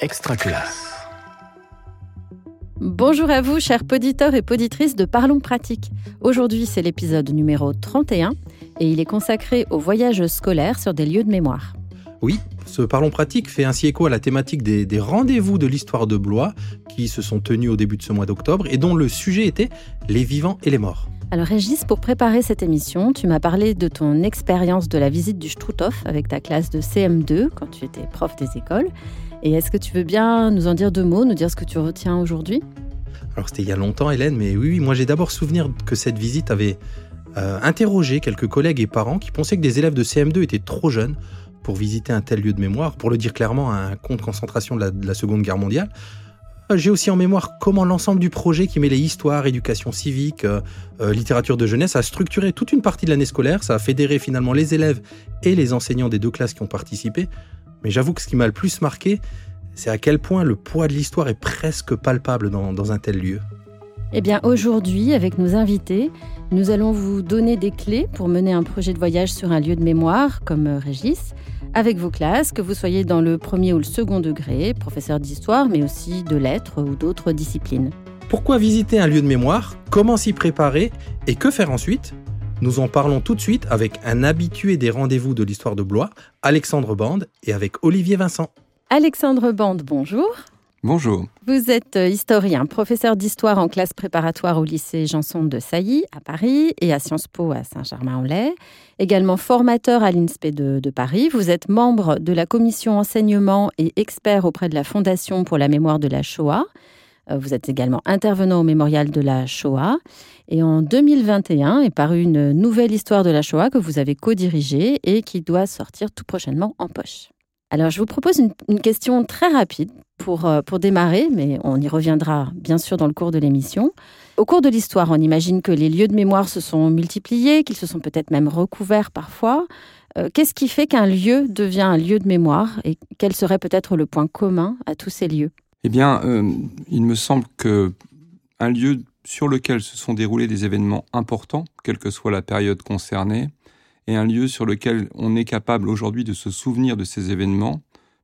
Extraclasse. Bonjour à vous, chers poditeurs et poditrices de Parlons Pratique. Aujourd'hui, c'est l'épisode numéro 31 et il est consacré aux voyages scolaires sur des lieux de mémoire. Oui, ce Parlons Pratique fait ainsi écho à la thématique des, des rendez-vous de l'histoire de Blois qui se sont tenus au début de ce mois d'octobre et dont le sujet était les vivants et les morts. Alors Régis, pour préparer cette émission, tu m'as parlé de ton expérience de la visite du Struthof avec ta classe de CM2 quand tu étais prof des écoles. Et est-ce que tu veux bien nous en dire deux mots, nous dire ce que tu retiens aujourd'hui? Alors c'était il y a longtemps Hélène, mais oui, oui moi j'ai d'abord souvenir que cette visite avait euh, interrogé quelques collègues et parents qui pensaient que des élèves de CM2 étaient trop jeunes pour visiter un tel lieu de mémoire, pour le dire clairement, un camp de concentration de la, de la Seconde Guerre mondiale. J'ai aussi en mémoire comment l'ensemble du projet qui mêlait histoire, éducation civique, euh, euh, littérature de jeunesse a structuré toute une partie de l'année scolaire. Ça a fédéré finalement les élèves et les enseignants des deux classes qui ont participé. Mais j'avoue que ce qui m'a le plus marqué, c'est à quel point le poids de l'histoire est presque palpable dans, dans un tel lieu. Eh bien aujourd'hui, avec nos invités, nous allons vous donner des clés pour mener un projet de voyage sur un lieu de mémoire comme euh, Régis avec vos classes, que vous soyez dans le premier ou le second degré, professeur d'histoire, mais aussi de lettres ou d'autres disciplines. Pourquoi visiter un lieu de mémoire? Comment s'y préparer? Et que faire ensuite? Nous en parlons tout de suite avec un habitué des rendez-vous de l'histoire de Blois, Alexandre Bande, et avec Olivier Vincent. Alexandre Bande, bonjour. Bonjour. Vous êtes historien, professeur d'histoire en classe préparatoire au lycée Janson de Sailly à Paris et à Sciences Po à Saint-Germain-en-Laye. Également formateur à l'INSPE de, de, Paris. Vous êtes membre de la commission enseignement et expert auprès de la Fondation pour la mémoire de la Shoah. Vous êtes également intervenant au mémorial de la Shoah. Et en 2021 est parue une nouvelle histoire de la Shoah que vous avez co-dirigée et qui doit sortir tout prochainement en poche. Alors, je vous propose une, une question très rapide pour, euh, pour démarrer, mais on y reviendra bien sûr dans le cours de l'émission. Au cours de l'histoire, on imagine que les lieux de mémoire se sont multipliés, qu'ils se sont peut-être même recouverts parfois. Euh, Qu'est-ce qui fait qu'un lieu devient un lieu de mémoire et quel serait peut-être le point commun à tous ces lieux? Eh bien, euh, il me semble que un lieu sur lequel se sont déroulés des événements importants, quelle que soit la période concernée, et un lieu sur lequel on est capable aujourd'hui de se souvenir de ces événements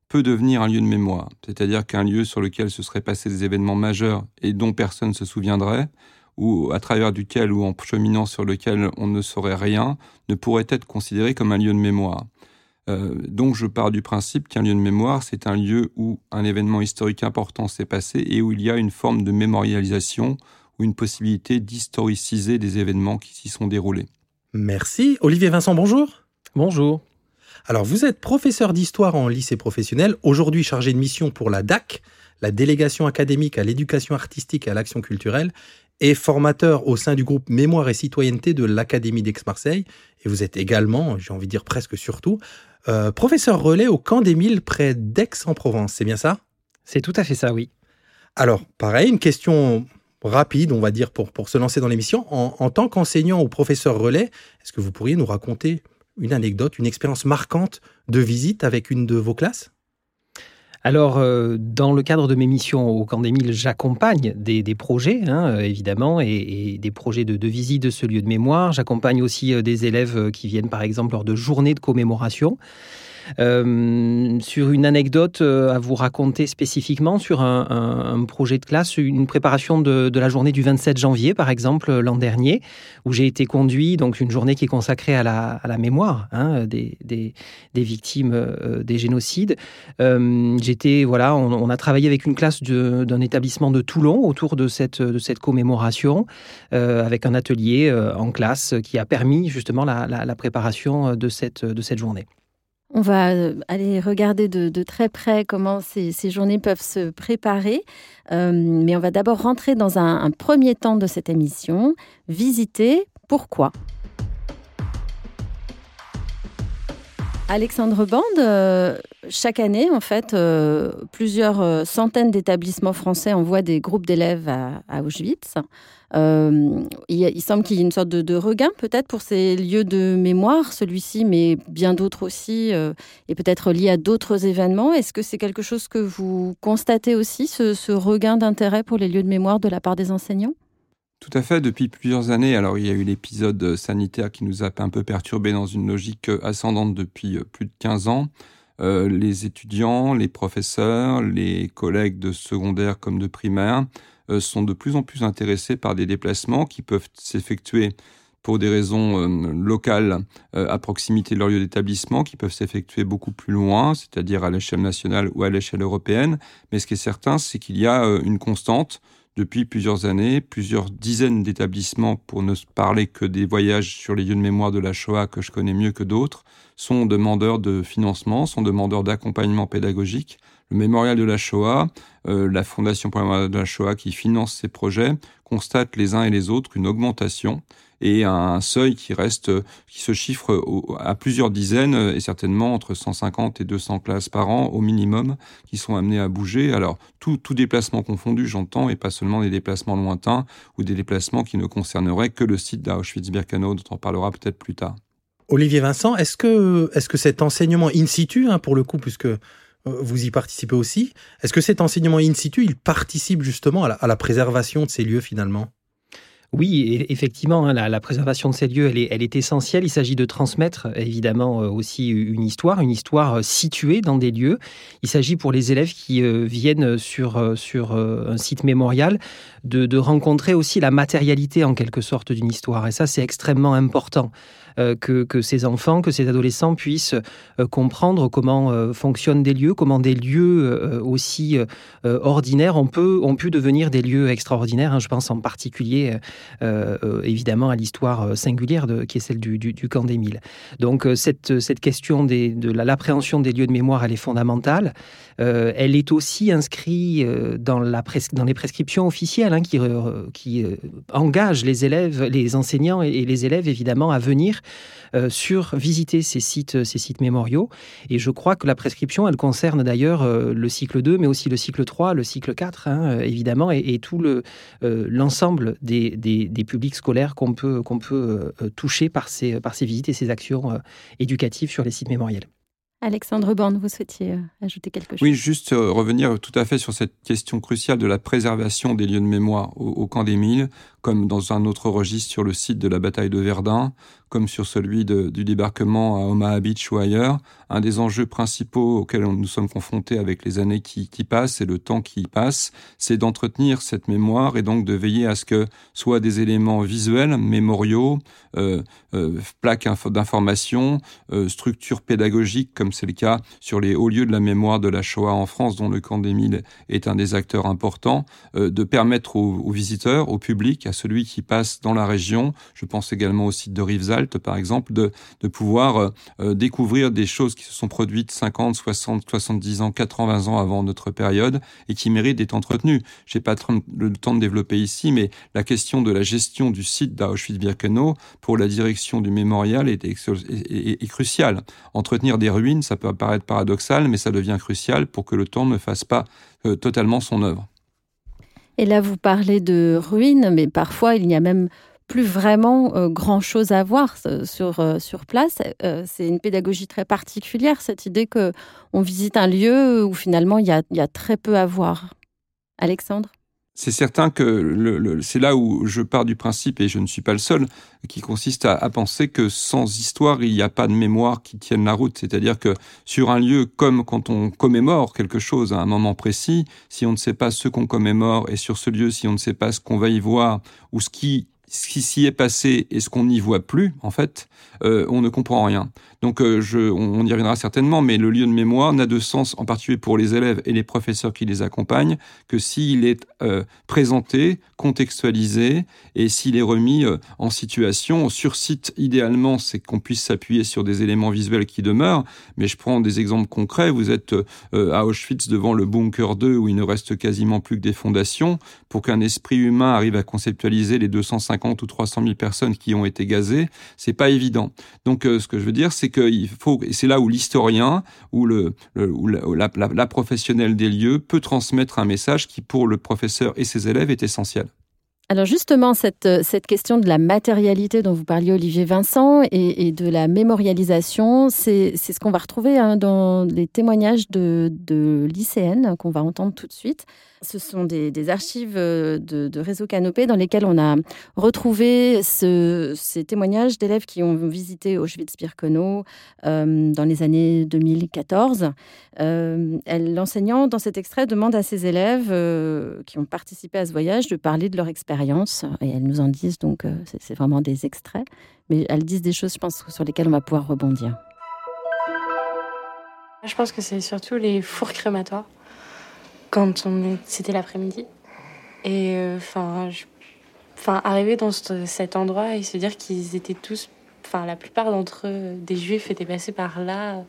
peut devenir un lieu de mémoire. C'est-à-dire qu'un lieu sur lequel se seraient passés des événements majeurs et dont personne ne se souviendrait, ou à travers duquel ou en cheminant sur lequel on ne saurait rien, ne pourrait être considéré comme un lieu de mémoire. Euh, donc je pars du principe qu'un lieu de mémoire, c'est un lieu où un événement historique important s'est passé et où il y a une forme de mémorialisation ou une possibilité d'historiciser des événements qui s'y sont déroulés. Merci. Olivier Vincent, bonjour. Bonjour. Alors, vous êtes professeur d'histoire en lycée professionnel, aujourd'hui chargé de mission pour la DAC, la délégation académique à l'éducation artistique et à l'action culturelle, et formateur au sein du groupe Mémoire et Citoyenneté de l'Académie d'Aix-Marseille. Et vous êtes également, j'ai envie de dire presque surtout, euh, professeur relais au Camp des Milles près d'Aix-en-Provence. C'est bien ça? C'est tout à fait ça, oui. Alors, pareil, une question rapide, on va dire, pour, pour se lancer dans l'émission. En, en tant qu'enseignant ou professeur relais, est-ce que vous pourriez nous raconter une anecdote, une expérience marquante de visite avec une de vos classes? Alors, euh, dans le cadre de mes missions au Camp des Milles, j'accompagne des, projets, hein, évidemment, et, et, des projets de, de, visite de ce lieu de mémoire. J'accompagne aussi euh, des élèves qui viennent, par exemple, lors de journées de commémoration. Euh, sur une anecdote euh, à vous raconter spécifiquement sur un, projet de classe, une préparation de, la journée du 27 janvier, par exemple, l'an dernier, où j'ai été conduit, donc une journée qui est consacrée à la, mémoire hein, des, victimes euh, des génocides. Euh, J'étais, voilà, on, a travaillé avec une classe d'un établissement de Toulon autour de cette, commémoration, euh, avec un atelier en classe qui a permis justement la, préparation de cette journée. On va euh, aller regarder de, très près comment ces, journées peuvent se préparer, euh, mais on va d'abord rentrer dans un, premier temps de cette émission, visiter pourquoi? Alexandre Bande, euh, chaque année, en fait, euh, plusieurs euh, centaines d'établissements français envoient des groupes d'élèves à, Auschwitz. Il, semble qu'il y ait une sorte de, regain peut-être pour ces lieux de mémoire, celui-ci, mais bien d'autres aussi, et peut-être lié à d'autres événements. Est-ce que c'est quelque chose que vous constatez aussi, ce regain d'intérêt pour les lieux de mémoire de la part des enseignants? Tout à fait, depuis plusieurs années. Alors, il y a eu l'épisode sanitaire qui nous a un peu perturbé dans une logique ascendante depuis plus de 15 ans. les étudiants, les professeurs, les collègues de secondaire comme de primaire sont de plus en plus intéressés par des déplacements qui peuvent s'effectuer pour des raisons euh, locales euh, à proximité de leur lieu d'établissement qui peuvent s'effectuer beaucoup plus loin, c'est-à-dire à, l'échelle nationale ou à l'échelle européenne. Mais ce qui est certain, c'est qu'il y a euh, une constante depuis plusieurs années, plusieurs dizaines d'établissements, pour ne parler que des voyages sur les lieux de mémoire de la Shoah que je connais mieux que d'autres, sont demandeurs de financement, sont demandeurs d'accompagnement pédagogique. Le mémorial de la Shoah, la Fondation pour mémorial de la Shoah qui finance ces projets, constatent les uns et les autres une augmentation et un seuil qui reste, qui se chiffre à plusieurs dizaines et certainement entre 150 et 200 classes par an au minimum qui sont amenées à bouger. Alors tout, déplacement confondu, j'entends, et pas seulement des déplacements lointains ou des déplacements qui ne concerneraient que le site d'Auschwitz-Birkenau dont on parlera peut-être plus tard. Olivier Vincent, est-ce que, est-ce que cet enseignement in situ, hein, pour le coup, puisque euh, vous y participez aussi, est-ce que cet enseignement in situ, il participe justement à la préservation de ces lieux finalement? Oui, effectivement, hein, la, préservation de ces lieux, elle est, elle est essentielle. Il s'agit de transmettre évidemment euh, aussi une histoire, une histoire euh, située dans des lieux. Il s'agit pour les élèves qui euh, viennent sur, sur un site mémorial de, rencontrer aussi la matérialité en quelque sorte d'une histoire. Et ça, c'est extrêmement important. Que, que, ces enfants, que ces adolescents puissent comprendre comment fonctionnent des lieux, comment des lieux aussi ordinaires ont, pu devenir des lieux extraordinaires. Hein. Je pense en particulier euh, euh, évidemment à l'histoire euh, singulière qui est celle du, camp des Mille. Donc cette, question de l'appréhension des lieux de mémoire, elle est fondamentale. elle est aussi inscrite dans, les prescriptions officielles hein, qui, qui engagent les élèves, les enseignants et, les élèves évidemment à venir sur visiter ces sites, ces sites mémoriaux. Et je crois que la prescription, elle concerne d'ailleurs le cycle 2, mais aussi le cycle 3, le cycle 4, hein, évidemment, et, et tout l'ensemble des, des, publics scolaires qu'on peut, qu'on peut euh, toucher par ces, par ces visites et ces actions euh, éducatives sur les sites mémoriels. Alexandre Borne, vous souhaitiez euh, ajouter quelque chose? Oui, juste revenir tout à fait sur cette question cruciale de la préservation des lieux de mémoire au, au camp d'Émile, comme dans un autre registre sur le site de la bataille de Verdun, comme sur celui du débarquement à Omaha Beach ou ailleurs. Un des enjeux principaux auxquels nous sommes confrontés avec les années qui, passent et le temps qui passe, c'est d'entretenir cette mémoire et donc de veiller à ce que soit des éléments visuels, mémoriaux, euh, euh, plaques d'information, euh, structures pédagogiques, comme c'est le cas sur les hauts lieux de la mémoire de la Shoah en France, dont le camp d'Émile est un des acteurs importants, de permettre aux, aux, visiteurs, au public, à celui qui passe dans la région, je pense également au site de Rivesaltes, par exemple, de, pouvoir euh, euh, découvrir des choses qui se sont produites 50, 60, 70 ans, 80 ans avant notre période et qui méritent d'être entretenues. J'ai pas le temps de développer ici, mais la question de la gestion du site d'Auschwitz-Birkenau pour la direction du mémorial est, cruciale. Entretenir des ruines, ça peut paraître paradoxal, mais ça devient crucial pour que le temps ne fasse pas euh, totalement son œuvre. Et là, vous parlez de ruines, mais parfois il y a même plus vraiment euh, grand-chose à voir euh, sur, euh, sur place. c'est une pédagogie très particulière, cette idée que on visite un lieu où finalement il y a très peu à voir. Alexandre? C'est certain que le, c'est là où je pars du principe, et je ne suis pas le seul, qui consiste à, à penser que sans histoire, il n'y a pas de mémoire qui tienne la route. C'est-à-dire que sur un lieu, comme quand on commémore quelque chose à un moment précis, si on ne sait pas ce qu'on commémore, et sur ce lieu, si on ne sait pas ce qu'on va y voir, ou ce qui ce qui s'y est passé et ce qu'on n'y voit plus, en fait, euh, on ne comprend rien. Donc, euh, on, y reviendra certainement, mais le lieu de mémoire n'a de sens, en particulier pour les élèves et les professeurs qui les accompagnent, que s'il est euh, présenté, contextualisé et s'il est remis en situation. Sur site, idéalement, c'est qu'on puisse s'appuyer sur des éléments visuels qui demeurent. Mais je prends des exemples concrets. Vous êtes à Auschwitz devant le bunker 2 où il ne reste quasiment plus que des fondations. Pour qu'un esprit humain arrive à conceptualiser les 250 ou 300 000 personnes qui ont été gazées, c'est pas évident. Donc, ce que je veux dire, c'est qu'il faut, c'est là où l'historien ou, le, la, professionnelle des lieux peut transmettre un message qui, pour le professeur et ses élèves, est essentiel. Alors justement, cette, cette question de la matérialité dont vous parliez, Olivier Vincent, et, de la mémorialisation, c'est ce qu'on va retrouver hein, dans les témoignages de, de lycéennes qu'on va entendre tout de suite. Ce sont des, archives euh, de, Réseau Canopé dans lesquelles on a retrouvé ces témoignages d'élèves qui ont visité Auschwitz-Birkenau euh, dans les années 2014. Euh, L'enseignant, dans cet extrait, demande à ses élèves qui ont participé à ce voyage de parler de leur expérience. Et elles nous en disent, donc c'est vraiment des extraits, mais elles disent des choses, je pense, sur lesquelles on va pouvoir rebondir. Je pense que c'est surtout les fours crématoires quand on c'était l'après-midi. Et euh, enfin, enfin, arriver dans cet endroit et se dire qu'ils étaient tous, enfin, la plupart d'entre eux, des juifs, étaient passés par là.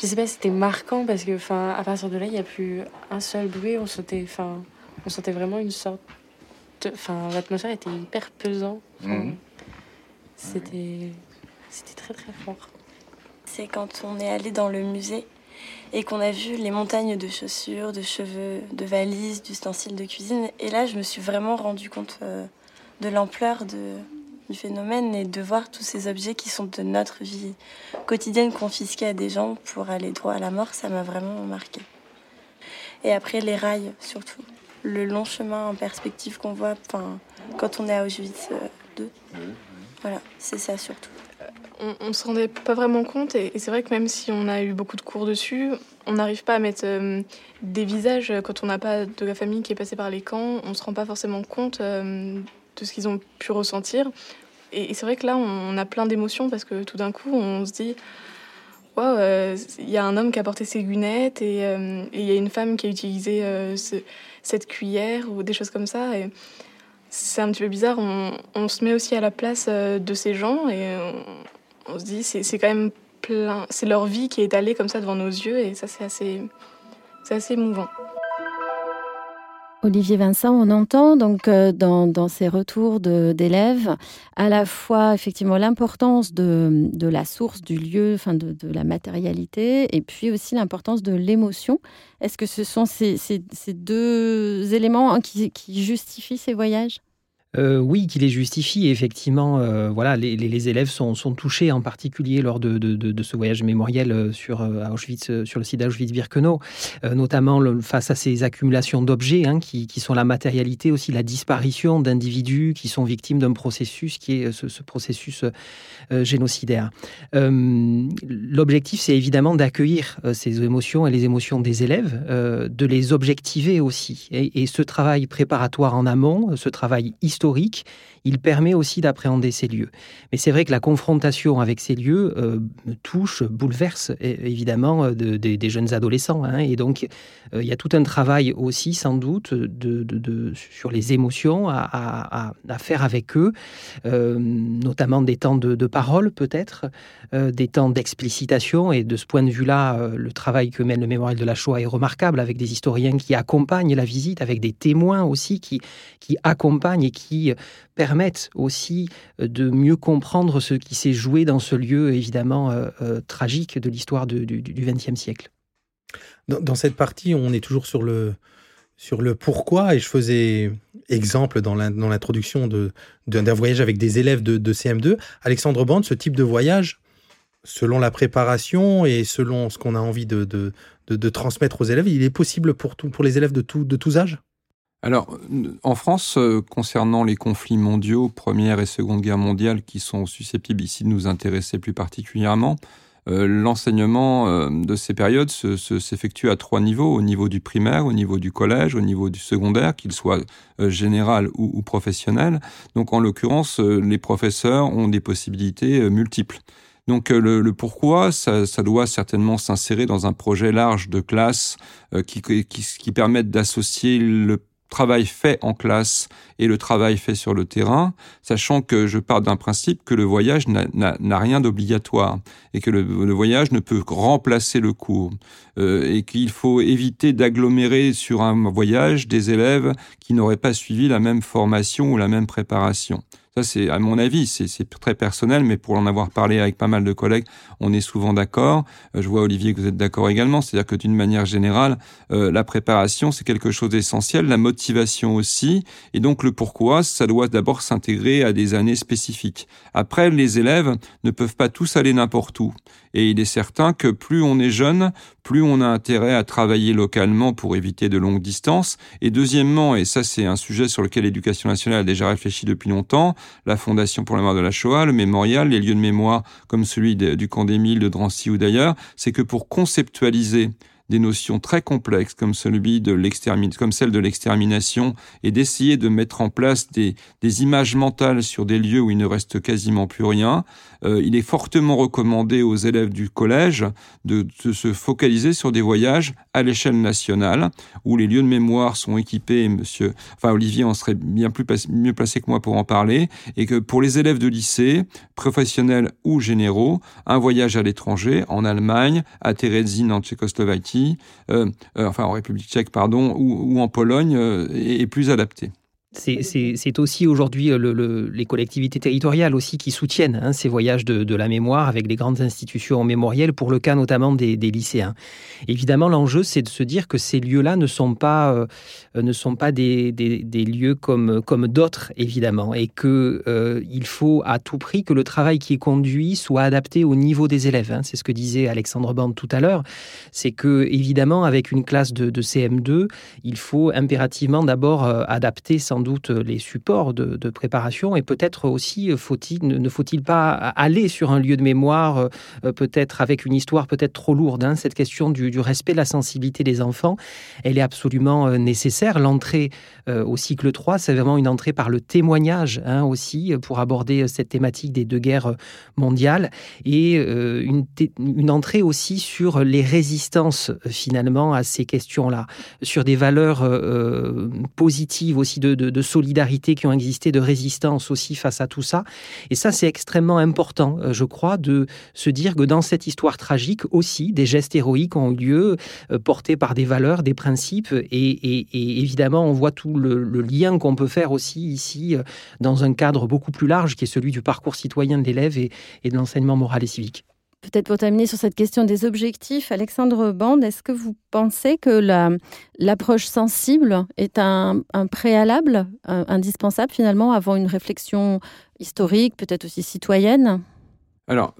Je sais pas, c'était marquant parce que, enfin, à partir de là, il n'y a plus un seul bruit. On sentait, enfin, on sentait vraiment une sorte, enfin, l'atmosphère était hyper pesant. Mhm. C'était, c'était très très fort. C'est quand on est allé dans le musée et qu'on a vu les montagnes de chaussures, de cheveux, de valises, d'ustensiles de cuisine. Et là, je me suis vraiment rendu compte euh, de l'ampleur du phénomène et de voir tous ces objets qui sont de notre vie quotidienne confisqués à des gens pour aller droit à la mort, ça m'a vraiment marqué. Et après, les rails, surtout. Le long chemin en perspective qu'on voit quand on est à Auschwitz 2. Euh, voilà, c'est ça surtout on, ne se rendait pas vraiment compte. Et, c'est vrai que même si on a eu beaucoup de cours dessus, on n'arrive pas à mettre euh, des visages quand on n'a pas de la famille qui est passée par les camps. On se rend pas forcément compte euh, de ce qu'ils ont pu ressentir. Et, c'est vrai que là, on, a plein d'émotions parce que tout d'un coup, on se dit. Waouh, euh, il y a un homme qui a porté ses lunettes et il y a une femme qui a utilisé cette cuillère ou des choses comme ça. Et c'est un petit peu bizarre. On, on, se met aussi à la place de ces gens et on se dit, c'est quand même plein. C'est leur vie qui est étalée comme ça devant nos yeux et ça, c'est assez, assez émouvant. Olivier Vincent, on entend donc euh, dans, ces retours d'élèves à la fois effectivement l'importance de, de, la source, du lieu, enfin de, de la matérialité, et puis aussi l'importance de l'émotion. Est-ce que ce sont ces, ces, deux éléments hein, qui justifient ces voyages? Euh, oui, qui les justifie. Effectivement, euh, voilà, les, élèves sont, touchés, en particulier lors de, ce voyage mémoriel euh, sur Auschwitz, sur le site d'Auschwitz-Birkenau, notamment face à ces accumulations d'objets hein, qui, sont la matérialité, aussi la disparition d'individus qui sont victimes d'un processus qui est ce, processus génocidaire. L'objectif, c'est évidemment d'accueillir ces émotions et les émotions des élèves, de les objectiver aussi. Et, et ce travail préparatoire en amont, ce travail historique historique, il permet aussi d'appréhender ces lieux. Mais c'est vrai que la confrontation avec ces lieux euh, touche, bouleverse évidemment euh, des jeunes adolescents. Hein. et donc, euh, il y a tout un travail aussi, sans doute, sur les émotions à, faire avec eux, notamment des temps de, parole peut-être, des temps d'explicitation. Et de ce point de vue-là, le travail que mène le Mémorial de la Shoah est remarquable, avec des historiens qui accompagnent la visite, avec des témoins aussi qui, qui accompagnent et qui permettent aussi euh, de mieux comprendre ce qui s'est joué dans ce lieu évidemment euh, euh, tragique de l'histoire du XXe siècle. Dans, cette partie, on est toujours sur le, sur le pourquoi, et je faisais exemple dans l'introduction d'un voyage avec des élèves de, CM2. Alexandre Bande, ce type de voyage, selon la préparation et selon ce qu'on a envie de, transmettre aux élèves, il est possible pour, les élèves de tous âges? Alors, en France, euh, concernant les conflits mondiaux, Première et Seconde Guerre mondiale, qui sont susceptibles ici de nous intéresser plus particulièrement, euh, l'enseignement euh, de ces périodes s'effectue à trois niveaux, au niveau du primaire, au niveau du collège, au niveau du secondaire, qu'il soit général ou, professionnel. Donc, en l'occurrence, les professeurs ont des possibilités multiples. Donc le, pourquoi, ça, doit certainement s'insérer dans un projet large de classe qui, qui, qui permette d'associer le travail fait en classe et le travail fait sur le terrain, sachant que je pars d'un principe que le voyage n'a rien d'obligatoire et que le, voyage ne peut remplacer le cours euh, et qu'il faut éviter d'agglomérer sur un voyage des élèves qui n'auraient pas suivi la même formation ou la même préparation. Ça, c'est à mon avis, c'est très personnel, mais pour en avoir parlé avec pas mal de collègues, on est souvent d'accord. Euh, je vois Olivier que vous êtes d'accord également, c'est-à-dire que d'une manière générale, euh, la préparation c'est quelque chose d'essentiel, la motivation aussi, et donc le pourquoi, ça doit d'abord s'intégrer à des années spécifiques. Après, les élèves ne peuvent pas tous aller n'importe où, et il est certain que plus on est jeune, plus on a intérêt à travailler localement pour éviter de longues distances. Et deuxièmement, et ça c'est un sujet sur lequel l'éducation nationale a déjà réfléchi depuis longtemps, la Fondation pour la mémoire de la Shoah, le mémorial, les lieux de mémoire comme celui du camp d'Émile, de Drancy ou d'ailleurs, c'est que pour conceptualiser des notions très complexes comme celui de celle de l'extermination, et d'essayer de mettre en place des, des, images mentales sur des lieux où il ne reste quasiment plus rien. Euh, il est fortement recommandé aux élèves du collège de, se focaliser sur des voyages à l'échelle nationale, où les lieux de mémoire sont équipés. Monsieur, enfin Olivier en serait bien plus mieux placé que moi pour en parler, et que pour les élèves de lycée, professionnels ou généraux, un voyage à l'étranger, en Allemagne, à Terezin en Tchécoslovaquie euh, euh, enfin en République tchèque, pardon, ou, en Pologne, euh, est plus adapté. C'est aussi aujourd'hui le, les collectivités territoriales aussi qui soutiennent hein, ces voyages de, la mémoire avec les grandes institutions mémorielles, pour le cas notamment des, lycéens. Évidemment, l'enjeu, c'est de se dire que ces lieux-là ne sont pas, euh, ne sont pas des, des, lieux comme, comme d'autres, évidemment, et qu'il euh, faut à tout prix que le travail qui est conduit soit adapté au niveau des élèves. Hein. C'est ce que disait Alexandre Bande tout à l'heure. C'est que, évidemment, avec une classe de, de CM2, il faut impérativement d'abord euh, adapter sans doute les supports de, préparation et peut-être aussi faut-il, ne faut-il pas aller sur un lieu de mémoire, euh, peut-être avec une histoire peut-être trop lourde. Hein. Cette question du, respect de la sensibilité des enfants, elle est absolument euh, nécessaire. L'entrée euh, au cycle 3, c'est vraiment une entrée par le témoignage hein, aussi pour aborder cette thématique des deux guerres mondiales et une, entrée aussi sur les résistances finalement à ces questions-là, sur des valeurs positives aussi de, de solidarité qui ont existé, de résistance aussi face à tout ça. Et ça, c'est extrêmement important, euh, je crois, de se dire que dans cette histoire tragique aussi, des gestes héroïques ont eu lieu, euh, portés par des valeurs, des principes. Et, évidemment, on voit tout le, lien qu'on peut faire aussi ici, euh, dans un cadre beaucoup plus large, qui est celui du parcours citoyen de l'élève et de l'enseignement moral et civique. Peut-être pour terminer sur cette question des objectifs, Alexandre Bande, est-ce que vous pensez que l'approche sensible est un, préalable indispensable finalement avant une réflexion historique, peut-être aussi citoyenne? Alors,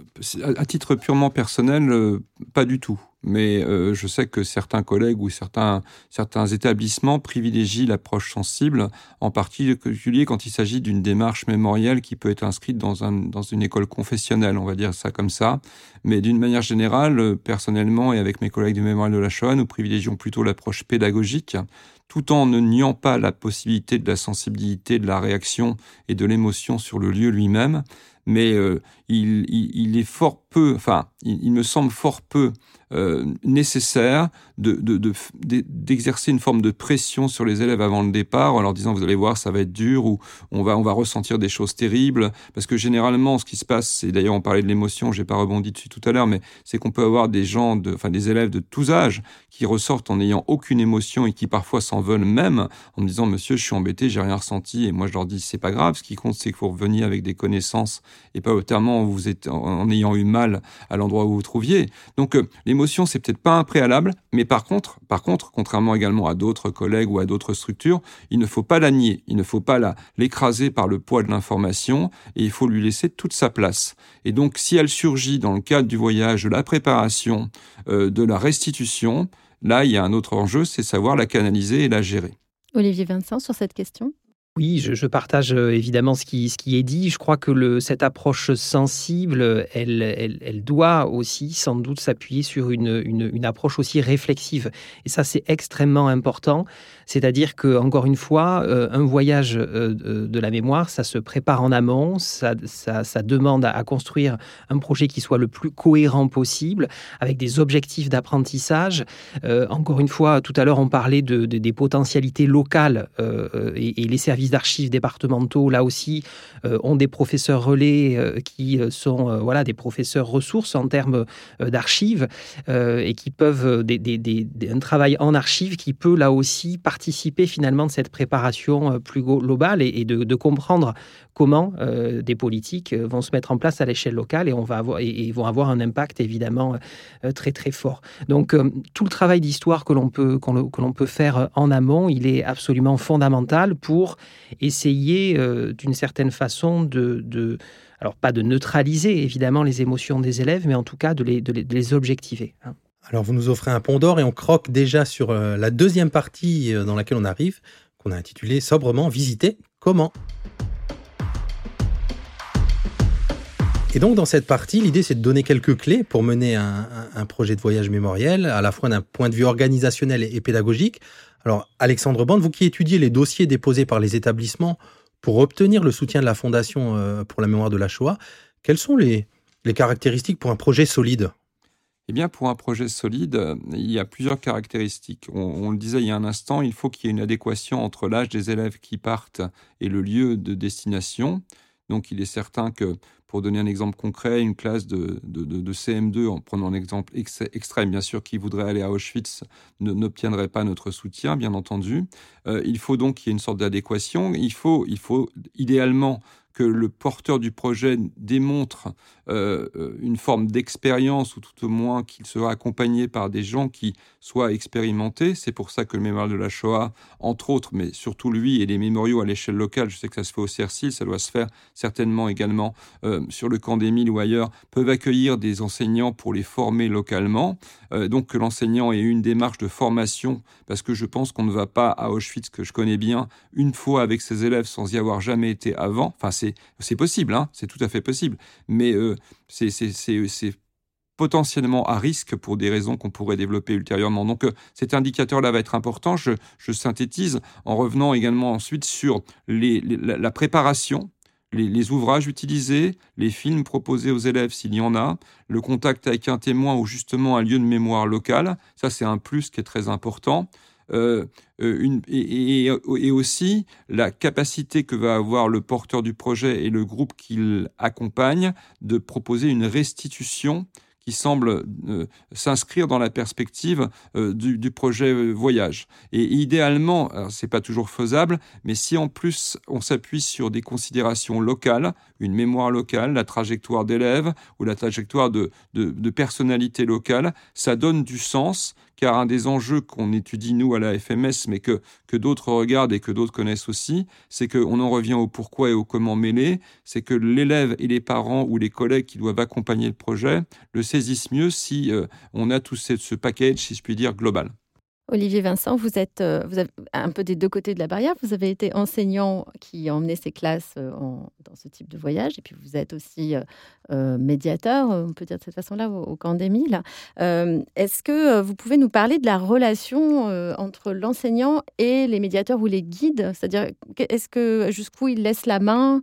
à titre purement personnel, euh, pas du tout. Mais euh, je sais que certains collègues ou certains, établissements privilégient l'approche sensible, en particulier quand il s'agit d'une démarche mémorielle qui peut être inscrite dans, un, dans une école confessionnelle, on va dire ça comme ça. Mais d'une manière générale, euh, personnellement et avec mes collègues du Mémorial de la Shoah, nous privilégions plutôt l'approche pédagogique, tout en ne niant pas la possibilité de la sensibilité, de la réaction et de l'émotion sur le lieu lui-même mais euh, il, il, est fort peu, enfin, il, me semble fort peu euh, nécessaire d'exercer de, de, une forme de pression sur les élèves avant le départ en leur disant vous allez voir ça va être dur ou on va on va ressentir des choses terribles. Parce que généralement ce qui se passe c'est d'ailleurs on parlait de l'émotion j'ai pas rebondi dessus tout à l'heure mais c'est qu'on peut avoir des gens de enfin des élèves de tous âges qui ressortent en n'ayant aucune émotion et qui parfois s'en veulent même en me disant monsieur je suis embêté j'ai rien ressenti et moi je leur dis c'est pas grave. Ce qui compte c'est qu'il faut revenir avec des connaissances et pas êtes en, ayant eu mal à l'endroit où vous vous trouviez donc euh, l'émotion c'est peut-être pas un préalable mais par contre, par contre, contrairement également à d'autres collègues ou à d'autres structures, il ne faut pas la nier, il ne faut pas l'écraser par le poids de l'information et il faut lui laisser toute sa place. Et donc, si elle surgit dans le cadre du voyage, de la préparation, euh, de la restitution, là, il y a un autre enjeu, c'est savoir la canaliser et la gérer. Olivier Vincent, sur cette question oui, je, partage euh, évidemment ce qui, est dit. Je crois que cette approche sensible, elle, doit aussi sans doute s'appuyer sur une, approche aussi réflexive. Et ça, c'est extrêmement important. C'est-à-dire que, encore une fois, euh, un voyage euh, de la mémoire, ça se prépare en amont, ça, demande à, construire un projet qui soit le plus cohérent possible, avec des objectifs d'apprentissage. encore une fois, tout à l'heure, on parlait de, des potentialités locales et, les services services d'archives départementaux, là aussi, ont des professeurs relais qui sont voilà, des professeurs ressources en termes d'archives et qui peuvent, des, un travail en archives qui peut là aussi participer finalement de cette préparation plus globale et, de, comprendre comment des politiques vont se mettre en place à l'échelle locale et, on va avoir, et, vont avoir un impact évidemment très très fort. Donc tout le travail d'histoire que l'on peut, peut faire en amont, il est absolument fondamental pour essayer d'une certaine façon de, alors pas de neutraliser évidemment les émotions des élèves, mais en tout cas de les, de les, objectiver. Alors vous nous offrez un pont d'or et on croque déjà sur la deuxième partie dans laquelle on arrive, qu'on a intitulée sobrement Visiter comment. Et donc, dans cette partie, l'idée, c'est de donner quelques clés pour mener un, projet de voyage mémoriel, à la fois d'un point de vue organisationnel et, pédagogique. Alors, Alexandre Bande, vous qui étudiez les dossiers déposés par les établissements pour obtenir le soutien de la Fondation euh, pour la mémoire de la Shoah, quelles sont les, caractéristiques pour un projet solide? Eh bien, pour un projet solide, il y a plusieurs caractéristiques. On, le disait il y a un instant, il faut qu'il y ait une adéquation entre l'âge des élèves qui partent et le lieu de destination. Donc, il est certain que pour donner un exemple concret, une classe de, de, CM2, en prenant un exemple extrême, bien sûr, qui voudrait aller à Auschwitz n'obtiendrait pas notre soutien, bien entendu. Euh, il faut donc qu'il y ait une sorte d'adéquation. Il faut, il faut idéalement que le porteur du projet démontre euh, euh, une forme d'expérience, ou tout au moins qu'il sera accompagné par des gens qui soient expérimentés. C'est pour ça que le mémorial de la Shoah, entre autres, mais surtout lui et les mémoriaux à l'échelle locale, je sais que ça se fait au CERCIL, ça doit se faire certainement également euh, sur le camp des Milles ou ailleurs, peuvent accueillir des enseignants pour les former localement. donc que l'enseignant ait une démarche de formation, parce que je pense qu'on ne va pas à Auschwitz, que je connais bien, une fois avec ses élèves sans y avoir jamais été avant. Enfin, c'est possible, hein, c'est tout à fait possible. Mais euh, c'est potentiellement à risque pour des raisons qu'on pourrait développer ultérieurement. Donc euh, cet indicateur-là va être important. Je, synthétise en revenant également ensuite sur la, préparation, les, ouvrages utilisés, les films proposés aux élèves s'il y en a, le contact avec un témoin ou justement un lieu de mémoire local. Ça, c'est un plus qui est très important. Euh, euh, et, aussi la capacité que va avoir le porteur du projet et le groupe qu'il accompagne de proposer une restitution qui semble euh, s'inscrire dans la perspective du, projet voyage. Et idéalement, c'est pas toujours faisable, mais si en plus on s'appuie sur des considérations locales, une mémoire locale, la trajectoire d'élèves ou la trajectoire de, de, de personnalité locale, ça donne du sens car un des enjeux qu'on étudie nous à la FMS, mais que, d'autres regardent et que d'autres connaissent aussi, c'est qu'on en revient au pourquoi et au comment mêler, c'est que l'élève et les parents ou les collègues qui doivent accompagner le projet le saisissent mieux si euh, on a tout ce package, si je puis dire, global. Olivier Vincent, vous êtes euh, un peu des deux côtés de la barrière. Vous avez été enseignant qui emmenait ses classes euh, dans ce type de voyage, et puis vous êtes aussi euh, médiateur, on peut dire de cette façon-là, au, camp des Est-ce que vous pouvez nous parler de la relation entre l'enseignant et les médiateurs ou les guides? C'est-à-dire, est-ce que jusqu'où il laisse la main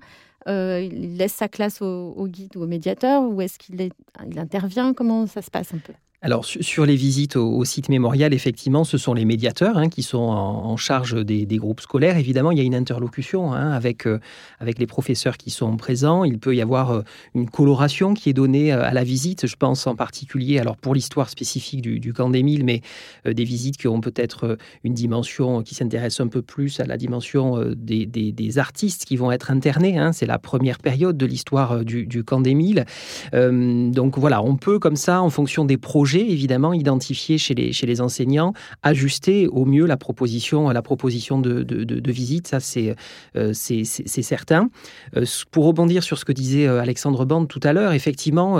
il laisse sa classe au, guide ou au médiateur? Ou est-ce qu'il il intervient? Comment ça se passe un peu? Alors sur les visites au, site mémorial, effectivement, ce sont les médiateurs hein, qui sont en, charge des, groupes scolaires. Évidemment, il y a une interlocution hein, avec, euh, avec les professeurs qui sont présents. Il peut y avoir euh, une coloration qui est donnée euh, à la visite. Je pense en particulier, alors pour l'histoire spécifique du, camp des Milles, mais des visites qui ont peut-être une dimension qui s'intéresse un peu plus à la dimension des, artistes qui vont être internés. Hein. C'est la première période de l'histoire du, du, camp des Milles. donc voilà, on peut comme ça, en fonction des projets, évidemment identifié chez les, enseignants, ajuster au mieux la proposition, la proposition de, visite, ça c'est euh, certain. Euh, pour rebondir sur ce que disait euh, Alexandre Bande tout à l'heure, effectivement,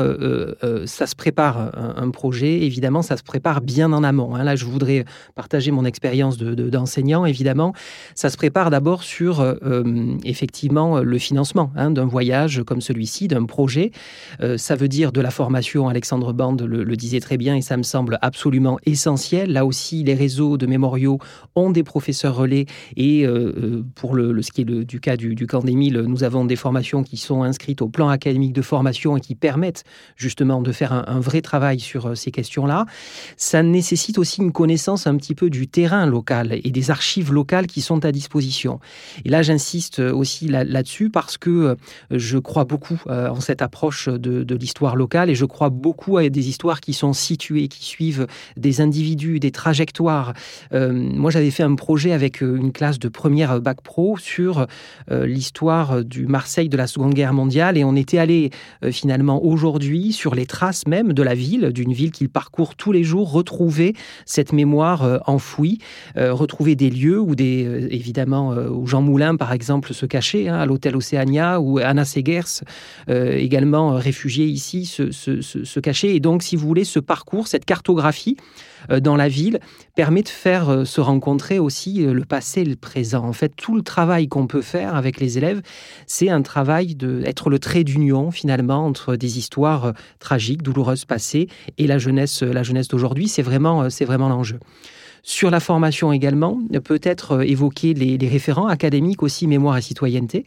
ça se prépare un, projet, évidemment, ça se prépare bien en amont. Hein. Là, je voudrais partager mon expérience d'enseignant, évidemment. Ça se prépare d'abord sur, effectivement, le financement hein, d'un voyage comme celui-ci, d'un projet. ça veut dire de la formation, Alexandre Bande le, le disait très bien et ça me semble absolument essentiel. Là aussi, les réseaux de mémoriaux ont des professeurs relais et pour le, ce qui est du cas du, du camp des Mille, nous avons des formations qui sont inscrites au plan académique de formation et qui permettent justement de faire un, vrai travail sur ces questions-là. Ça nécessite aussi une connaissance un petit peu du terrain local et des archives locales qui sont à disposition. Et là, j'insiste aussi là-dessus parce que je crois beaucoup en cette approche de, l'histoire locale et je crois beaucoup à des histoires qui sont qui suivent des individus, des trajectoires. Euh, moi, j'avais fait un projet avec euh, une classe de première bac pro sur euh, l'histoire du Marseille de la Seconde Guerre mondiale et on était allé finalement aujourd'hui sur les traces même de la ville, d'une ville qu'il parcourt tous les jours, retrouver cette mémoire enfouie, retrouver des lieux où des évidemment où Jean Moulin par exemple se cachait hein, à l'hôtel Océania ou Anna Segers également réfugiée ici se, cacher et donc si vous voulez ce parcours, cette cartographie euh, dans la ville permet de faire euh, se rencontrer aussi euh, le passé et le présent. En fait, tout le travail qu'on peut faire avec les élèves, c'est un travail d'être le trait d'union finalement entre des histoires tragiques, douloureuses passées et la jeunesse, la jeunesse d'aujourd'hui. C'est vraiment, c'est vraiment l'enjeu. Sur la formation également, peut-être évoquer les, les référents académiques aussi mémoire et citoyenneté.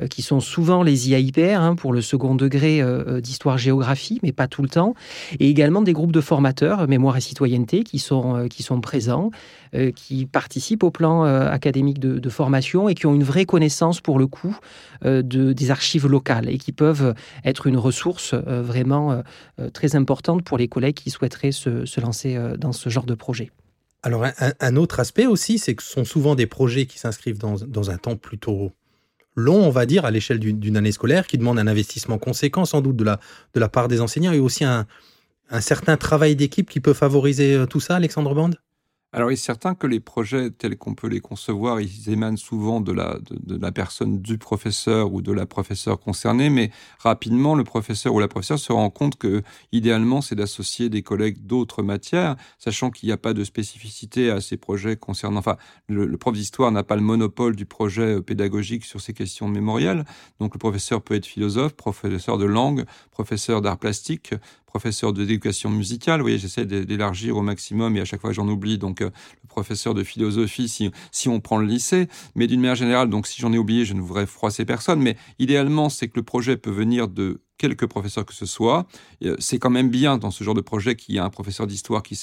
Euh, qui sont souvent les IAIPR hein, pour le second degré euh, euh, d'histoire-géographie, mais pas tout le temps, et également des groupes de formateurs, mémoire et citoyenneté, qui sont, qui sont présents, qui participent au plan académique de, formation et qui ont une vraie connaissance pour le coup de, des archives locales et qui peuvent être une ressource vraiment très importante pour les collègues qui souhaiteraient se, lancer dans ce genre de projet. Alors un, autre aspect aussi, c'est que ce sont souvent des projets qui s'inscrivent dans, dans un temps plutôt long, on va dire, à l'échelle d'une année scolaire, qui demande un investissement conséquent, sans doute, de la, de la part des enseignants, et aussi un, un certain travail d'équipe qui peut favoriser euh, tout ça, Alexandre Bande alors, il est certain que les projets tels qu'on peut les concevoir, ils émanent souvent de la, personne du professeur ou de la professeure concernée, mais rapidement, le professeur ou la professeure se rend compte que, idéalement, c'est d'associer des collègues d'autres matières, sachant qu'il n'y a pas de spécificité à ces projets concernant, enfin, le, prof d'histoire n'a pas le monopole du projet pédagogique sur ces questions mémorielles, donc le professeur peut être philosophe, professeur de langue, professeur d'art plastique, professeur d'éducation musicale. Vous voyez, j'essaie d'élargir au maximum et à chaque fois j'en oublie. Donc, euh, le professeur de philosophie, si, on prend le lycée. Mais d'une manière générale, donc si j'en ai oublié, je ne voudrais froisser personne. Mais idéalement, c'est que le projet peut venir de quelques professeurs que ce soit. Euh, c'est quand même bien dans ce genre de projet qu'il y ait un professeur d'histoire qui,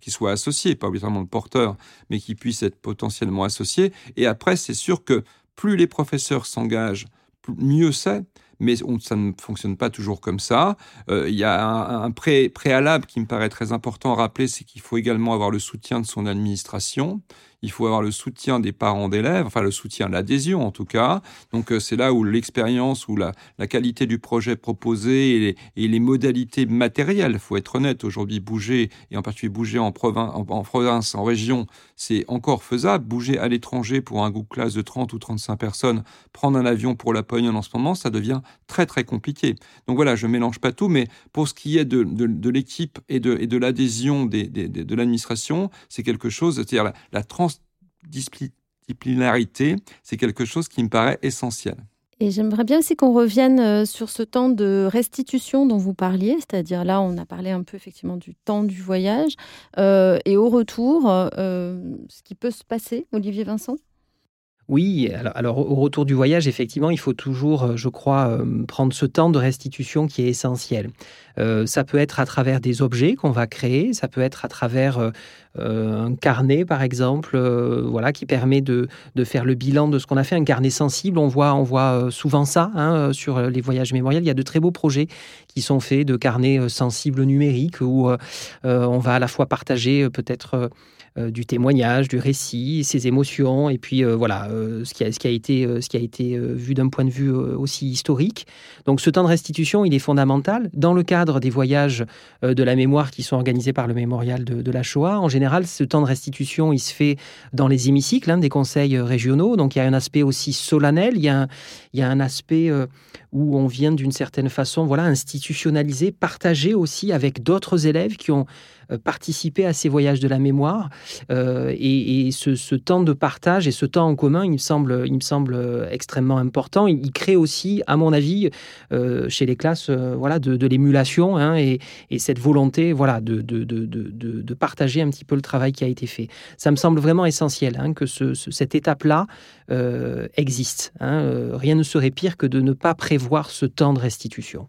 qui, soit associé, pas obligatoirement le porteur, mais qui puisse être potentiellement associé. Et après, c'est sûr que plus les professeurs s'engagent, mieux c'est mais ça ne fonctionne pas toujours comme ça. Euh, il y a un, préalable qui me paraît très important à rappeler, c'est qu'il faut également avoir le soutien de son administration il faut avoir le soutien des parents d'élèves, enfin le soutien, l'adhésion en tout cas. Donc euh, c'est là où l'expérience ou la, la, qualité du projet proposé et les, modalités matérielles, faut être honnête, aujourd'hui bouger, et en particulier bouger en province, en, région, c'est encore faisable. Bouger à l'étranger pour un groupe classe de 30 ou 35 personnes, prendre un avion pour la Pologne en ce moment, ça devient très très compliqué. Donc voilà, je mélange pas tout, mais pour ce qui est de, de, l'équipe et de, de l'adhésion des, de l'administration, c'est quelque chose, c'est-à-dire la, la disciplinarité, c'est quelque chose qui me paraît essentiel. Et j'aimerais bien aussi qu'on revienne euh, sur ce temps de restitution dont vous parliez, c'est-à-dire là, on a parlé un peu effectivement du temps du voyage, euh, et au retour, euh, ce qui peut se passer, Olivier Vincent? Oui, alors, au retour du voyage, effectivement, il faut toujours, euh, je crois, euh, prendre ce temps de restitution qui est essentiel. Euh, ça peut être à travers des objets qu'on va créer, ça peut être à travers un carnet, par exemple, voilà, qui permet de, faire le bilan de ce qu'on a fait, un carnet sensible. On voit, on voit souvent ça hein, sur les voyages mémoriels. Il y a de très beaux projets qui sont faits de carnets sensibles numériques où on va à la fois partager peut-être du témoignage, du récit, ses émotions, et puis euh, voilà, euh, ce, qui a, été, vu d'un point de vue aussi historique. Donc ce temps de restitution, il est fondamental. Dans le cadre des voyages de la mémoire qui sont organisés par le mémorial de, la Shoah, en général, ce temps de restitution, il se fait dans les hémicycles hein, des conseils régionaux. Donc il y a un aspect aussi solennel, il y a un, il y a un aspect où on vient d'une certaine façon voilà, institutionnaliser, partager aussi avec d'autres élèves qui ont participer à ces voyages de la mémoire. et, ce, temps de partage et ce temps en commun, il me semble, il me semble extrêmement important. Il, crée aussi, à mon avis, chez les classes, voilà, de, l'émulation hein, et, cette volonté, voilà, de, partager un petit peu le travail qui a été fait. Ça me semble vraiment essentiel hein, que ce, cette étape-là existe. Hein. rien ne serait pire que de ne pas prévoir ce temps de restitution.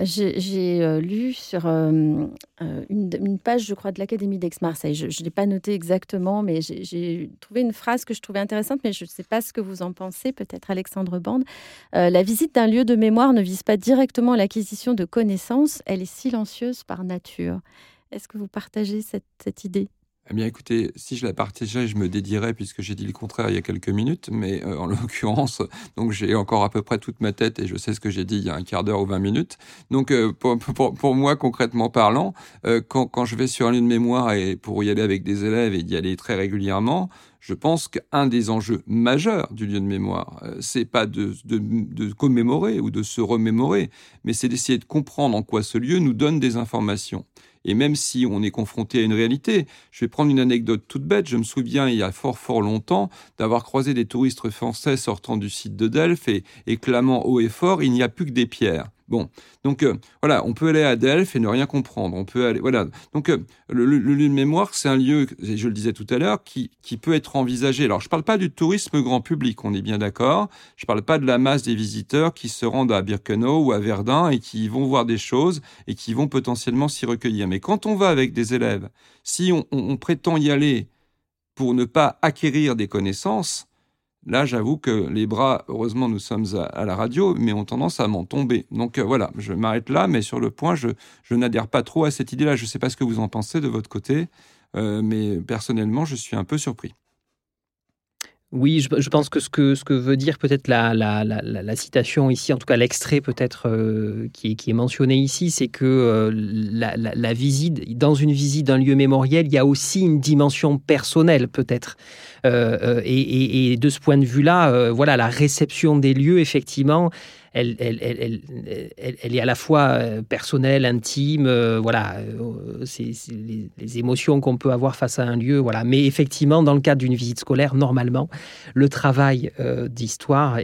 J'ai euh, lu sur euh, euh, une, page, je crois, de l'Académie d'Aix-Marseille. Je ne l'ai pas noté exactement, mais j'ai trouvé une phrase que je trouvais intéressante, mais je ne sais pas ce que vous en pensez, peut-être Alexandre Bande. la visite d'un lieu de mémoire ne vise pas directement l'acquisition de connaissances, elle est silencieuse par nature. Est-ce que vous partagez cette idée? Eh bien, écoutez, si je la partageais, je me dédierais puisque j'ai dit le contraire il y a quelques minutes, mais euh, en l'occurrence, donc j'ai encore à peu près toute ma tête et je sais ce que j'ai dit il y a un quart d'heure ou vingt minutes. Donc, euh, pour, moi, concrètement parlant, euh, quand, je vais sur un lieu de mémoire et pour y aller avec des élèves et d'y aller très régulièrement, je pense qu'un des enjeux majeurs du lieu de mémoire, c'est pas de, commémorer ou de se remémorer, mais c'est d'essayer de comprendre en quoi ce lieu nous donne des informations. Et même si on est confronté à une réalité, je vais prendre une anecdote toute bête. Je me souviens, il y a fort fort longtemps, d'avoir croisé des touristes français sortant du site de Delphes et, et clamant haut et fort, il n'y a plus que des pierres. Bon, donc euh, voilà, on peut aller à Delphes et ne rien comprendre. On peut aller, voilà. Donc euh, le, lieu de mémoire, c'est un lieu, je le disais tout à l'heure, qui, qui peut être envisagé. Alors je parle pas du tourisme grand public, on est bien d'accord. Je parle pas de la masse des visiteurs qui se rendent à Birkenau ou à Verdun et qui vont voir des choses et qui vont potentiellement s'y recueillir. Mais quand on va avec des élèves, si on prétend y aller pour ne pas acquérir des connaissances, Là, j'avoue que les bras, heureusement, nous sommes à, la radio, mais ont tendance à m'en tomber. Donc euh, voilà, je m'arrête là, mais sur le point, je, n'adhère pas trop à cette idée-là. Je ne sais pas ce que vous en pensez de votre côté, euh, mais personnellement, je suis un peu surpris. Oui, je, pense que ce, que ce que veut dire peut-être la, la, citation ici, en tout cas l'extrait peut-être euh, qui, qui, est mentionné ici, c'est que euh, la, visite, dans une visite d'un lieu mémoriel, il y a aussi une dimension personnelle peut-être. Euh, et, et, de ce point de vue-là, voilà, la réception des lieux, effectivement, elle, est à la fois euh, personnelle, intime, euh, voilà, euh, c'est les, émotions qu'on peut avoir face à un lieu, voilà. Mais effectivement, dans le cadre d'une visite scolaire, normalement, le travail d'histoire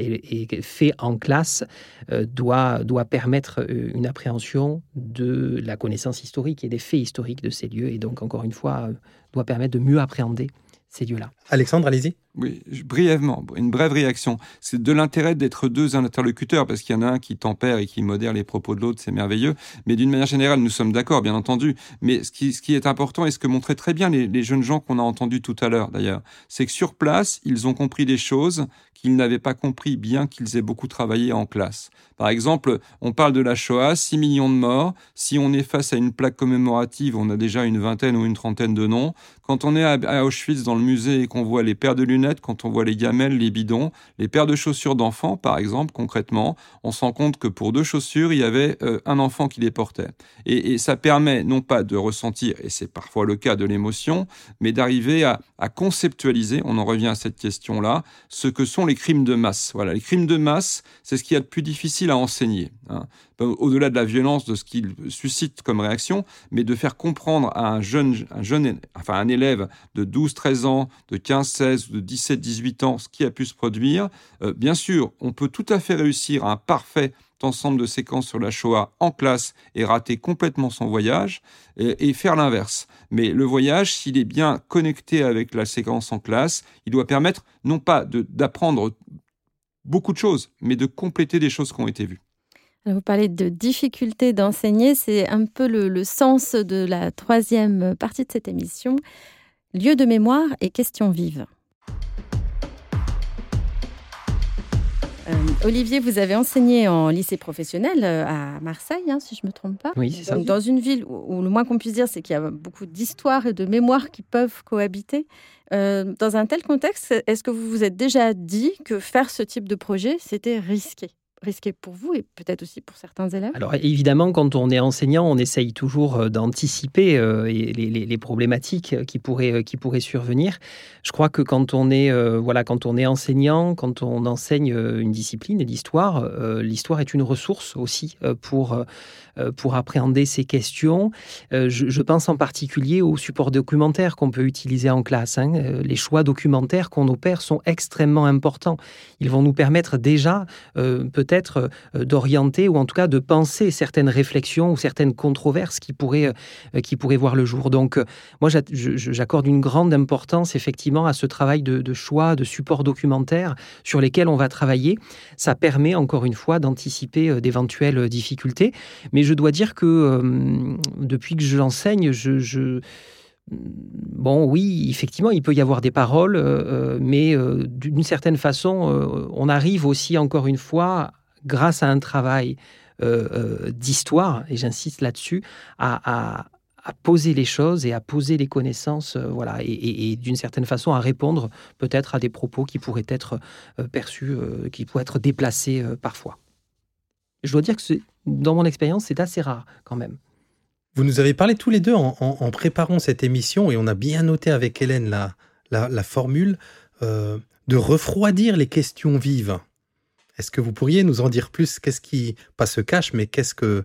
fait en classe doit, doit permettre une appréhension de la connaissance historique et des faits historiques de ces lieux, et donc encore une fois, doit permettre de mieux appréhender ces lieux-là. Alexandre, allez-y. Oui, brièvement, une brève réaction. C'est de l'intérêt d'être deux interlocuteurs, parce qu'il y en a un qui tempère et qui modère les propos de l'autre, c'est merveilleux. Mais d'une manière générale, nous sommes d'accord, bien entendu. Mais ce qui, est important, et ce que montraient très bien les, jeunes gens qu'on a entendus tout à l'heure, d'ailleurs, c'est que sur place, ils ont compris des choses qu'ils n'avaient pas compris, bien qu'ils aient beaucoup travaillé en classe. Par exemple, on parle de la Shoah, 6 millions de morts. Si on est face à une plaque commémorative, on a déjà une vingtaine ou une trentaine de noms. Quand on est à Auschwitz dans le musée et qu'on voit les paires de quand on voit les gamelles, les bidons, les paires de chaussures d'enfants, par exemple, concrètement, on se rend compte que pour deux chaussures, il y avait euh, un enfant qui les portait. Et, ça permet non pas de ressentir, et c'est parfois le cas de l'émotion, mais d'arriver à, conceptualiser, on en revient à cette question-là, ce que sont les crimes de masse. Voilà, les crimes de masse, c'est ce qui est le plus difficile à enseigner. Hein. Au-delà de la violence de ce qu'ils suscitent comme réaction, mais de faire comprendre à un jeune, un jeune, enfin un élève de 12, 13 ans, de 15, 16 ou de 17, 18 ans, ce qui a pu se produire. Euh, bien sûr, on peut tout à fait réussir un parfait ensemble de séquences sur la Shoah en classe et rater complètement son voyage et, faire l'inverse. Mais le voyage, s'il est bien connecté avec la séquence en classe, il doit permettre non pas d'apprendre beaucoup de choses, mais de compléter des choses qui ont été vues. Vous parlez de difficulté d'enseigner, c'est un peu le, sens de la troisième partie de cette émission. Lieu de mémoire et questions vives. Euh, Olivier, vous avez enseigné en lycée professionnel euh, à Marseille, hein, si je ne me trompe pas. Oui, c'est ça. Dans une ville où, le moins qu'on puisse dire, c'est qu'il y a beaucoup d'histoires et de mémoires qui peuvent cohabiter. Euh, dans un tel contexte, est-ce que vous vous êtes déjà dit que faire ce type de projet, c'était risqué? Risqué pour vous et peut-être aussi pour certains élèves Alors évidemment, quand on est enseignant, on essaye toujours euh, d'anticiper euh, les, problématiques qui pourraient, qui pourraient survenir. Je crois que quand on est, voilà, quand on est enseignant, quand on enseigne une discipline l'histoire, l'histoire est une ressource aussi pour, pour appréhender ces questions. Je, pense en particulier aux supports documentaires qu'on peut utiliser en classe. Hein. Les choix documentaires qu'on opère sont extrêmement importants. Ils vont nous permettre déjà peut-être euh, d'orienter ou en tout cas de penser certaines réflexions ou certaines controverses qui pourraient, euh, qui pourraient voir le jour. Donc, euh, moi, j'accorde une grande importance effectivement à ce travail de, choix, de support documentaire sur lesquels on va travailler. Ça permet encore une fois d'anticiper d'éventuelles difficultés. Mais je dois dire que depuis que je l'enseigne, je, Bon, oui, effectivement, il peut y avoir des paroles, mais d'une certaine façon, on arrive aussi, encore une fois, grâce à un travail euh, euh, d'histoire, et j'insiste là-dessus, à, poser les choses et à poser les connaissances, euh, voilà, et, d'une certaine façon à répondre peut-être à des propos qui pourraient être perçus, qui pourraient être déplacés parfois. Je dois dire que dans mon expérience, c'est assez rare quand même. Vous nous avez parlé tous les deux en, préparant cette émission, et on a bien noté avec Hélène la, la, formule de refroidir les questions vives. Est-ce que vous pourriez nous en dire plus? Qu'est-ce qui, pas se cache, mais qu'est-ce que,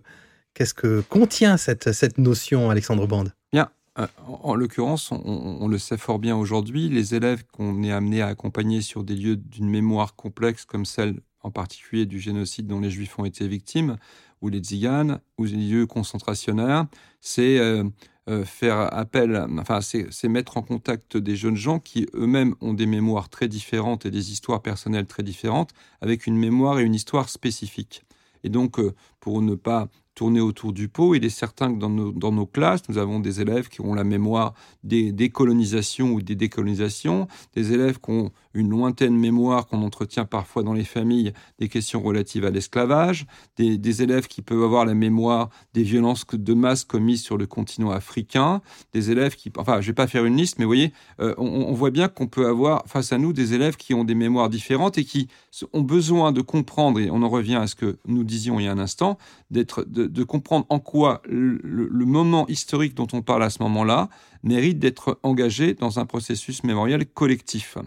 qu'est-ce que contient cette, cette notion, Alexandre Bande? Bien. Euh, en, l'occurrence, on, le sait fort bien aujourd'hui, les élèves qu'on est amenés à accompagner sur des lieux d'une mémoire complexe comme celle en particulier du génocide dont les Juifs ont été victimes, ou les tziganes, ou les lieux concentrationnaires, c'est euh, euh, faire appel, enfin, c'est mettre en contact des jeunes gens qui eux-mêmes ont des mémoires très différentes et des histoires personnelles très différentes, avec une mémoire et une histoire spécifiques. Et donc, euh, pour ne pas tourner autour du pot. Il est certain que dans nos, classes, nous avons des élèves qui ont la mémoire des décolonisations ou des décolonisations, des élèves qui ont une lointaine mémoire qu'on entretient parfois dans les familles des questions relatives à l'esclavage, des, élèves qui peuvent avoir la mémoire des violences de masse commises sur le continent africain, des élèves qui... Enfin, je vais pas faire une liste, mais vous voyez, euh, on, voit bien qu'on peut avoir face à nous des élèves qui ont des mémoires différentes et qui ont besoin de comprendre, et on en revient à ce que nous disions il y a un instant, de, comprendre en quoi le, moment historique dont on parle à ce moment-là mérite d'être engagé dans un processus mémoriel collectif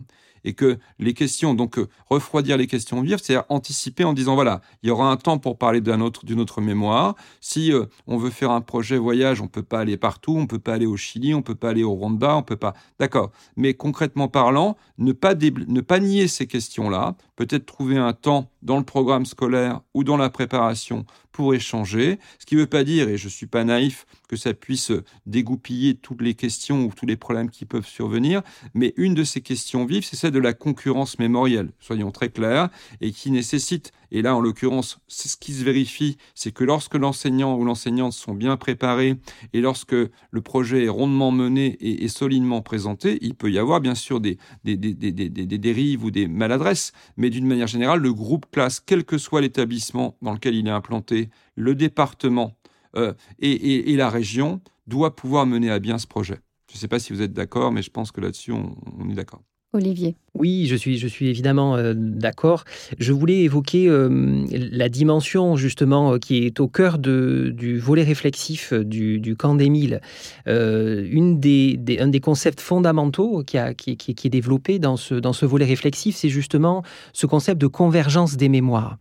et que les questions, donc euh, refroidir les questions vives, c'est anticiper en disant voilà, il y aura un temps pour parler d'une autre, autre mémoire. Si euh, on veut faire un projet voyage, on peut pas aller partout, on peut pas aller au Chili, on peut pas aller au Rwanda, on peut pas. D'accord. Mais concrètement parlant, ne pas, ne pas nier ces questions-là, peut-être trouver un temps dans le programme scolaire ou dans la préparation pour échanger. Ce qui ne veut pas dire, et je suis pas naïf, que ça puisse dégoupiller toutes les questions ou tous les problèmes qui peuvent survenir, mais une de ces questions vives, c'est celle de la concurrence mémorielle, soyons très clairs, et qui nécessite et là, en l'occurrence, c'est ce qui se vérifie, c'est que lorsque l'enseignant ou l'enseignante sont bien préparés et lorsque le projet est rondement mené et, solidement présenté, il peut y avoir bien sûr des dérives ou des maladresses, mais d'une manière générale, le groupe classe, quel que soit l'établissement dans lequel il est implanté, le département euh, et, et, la région, doit pouvoir mener à bien ce projet. Je ne sais pas si vous êtes d'accord, mais je pense que là-dessus, on est d'accord. Olivier. Oui, je suis, je suis évidemment euh, d'accord. Je voulais évoquer euh, la dimension justement euh, qui est au cœur de, du volet réflexif du, du camp d'Émile. une des, un des concepts fondamentaux qui, a, qui, qui, qui, est développé dans ce, dans ce volet réflexif, c'est justement ce concept de convergence des mémoires.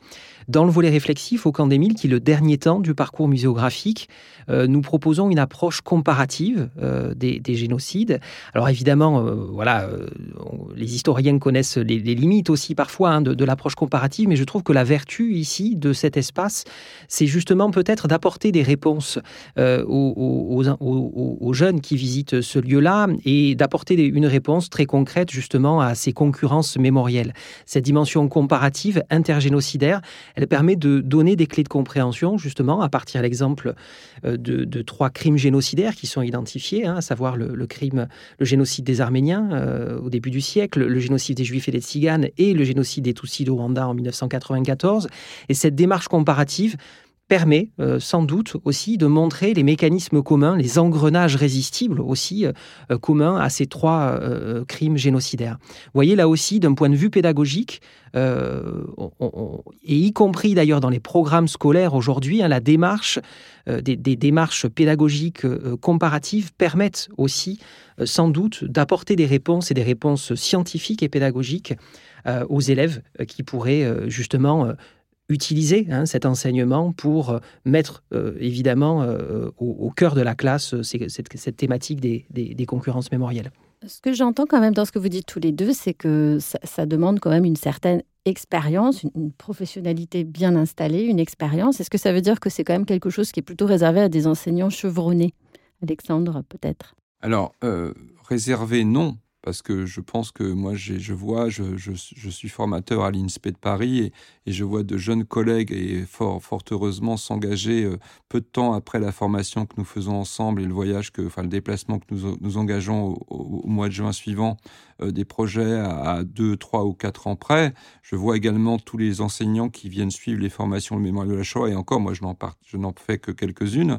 Dans le volet réflexif, au Camp d'Émile, qui est le dernier temps du parcours muséographique, euh, nous proposons une approche comparative euh, des, génocides. Alors évidemment, euh, voilà, les historiens connaissent les, limites aussi parfois hein, de, l'approche comparative, mais je trouve que la vertu ici de cet espace, c'est justement peut-être d'apporter des réponses aux, aux, jeunes qui visitent ce lieu-là et d'apporter une réponse très concrète justement à ces concurrences mémorielles. Cette dimension comparative intergénocidaire, elle permet de donner des clés de compréhension, justement, à partir de l'exemple euh, de, trois crimes génocidaires qui sont identifiés, hein, à savoir le, crime, le génocide des Arméniens euh, au début du siècle, le génocide des Juifs et des Tziganes et le génocide des Tutsis de Rwanda en 1994. Et cette démarche comparative permet euh, sans doute aussi de montrer les mécanismes communs, les engrenages résistibles aussi euh, communs à ces trois euh, crimes génocidaires. Vous voyez là aussi, d'un point de vue pédagogique, et y compris d'ailleurs dans les programmes scolaires aujourd'hui, hein, la démarche, des, des, démarches pédagogiques comparatives permettent aussi sans doute d'apporter des réponses et des réponses scientifiques et pédagogiques aux élèves qui pourraient justement utiliser hein, cet enseignement pour euh, mettre euh, évidemment euh, au, cœur de la classe cette, thématique des, concurrences mémorielles. Ce que j'entends quand même dans ce que vous dites tous les deux, c'est que ça, demande quand même une certaine expérience, une, professionnalité bien installée, une expérience. Est-ce que ça veut dire que c'est quand même quelque chose qui est plutôt réservé à des enseignants chevronnés? Alexandre, peut-être? Alors, réservé, non parce que je pense que moi, je vois, je, suis formateur à l'INSPE de Paris et, je vois de jeunes collègues et fort, fort heureusement s'engager euh, peu de temps après la formation que nous faisons ensemble et le voyage, que, enfin le déplacement que nous, nous engageons au, mois de juin suivant, euh, des projets à, deux, trois ou quatre ans près. Je vois également tous les enseignants qui viennent suivre les formations le mémoire de la Shoah et encore, moi, je n'en fais que quelques-unes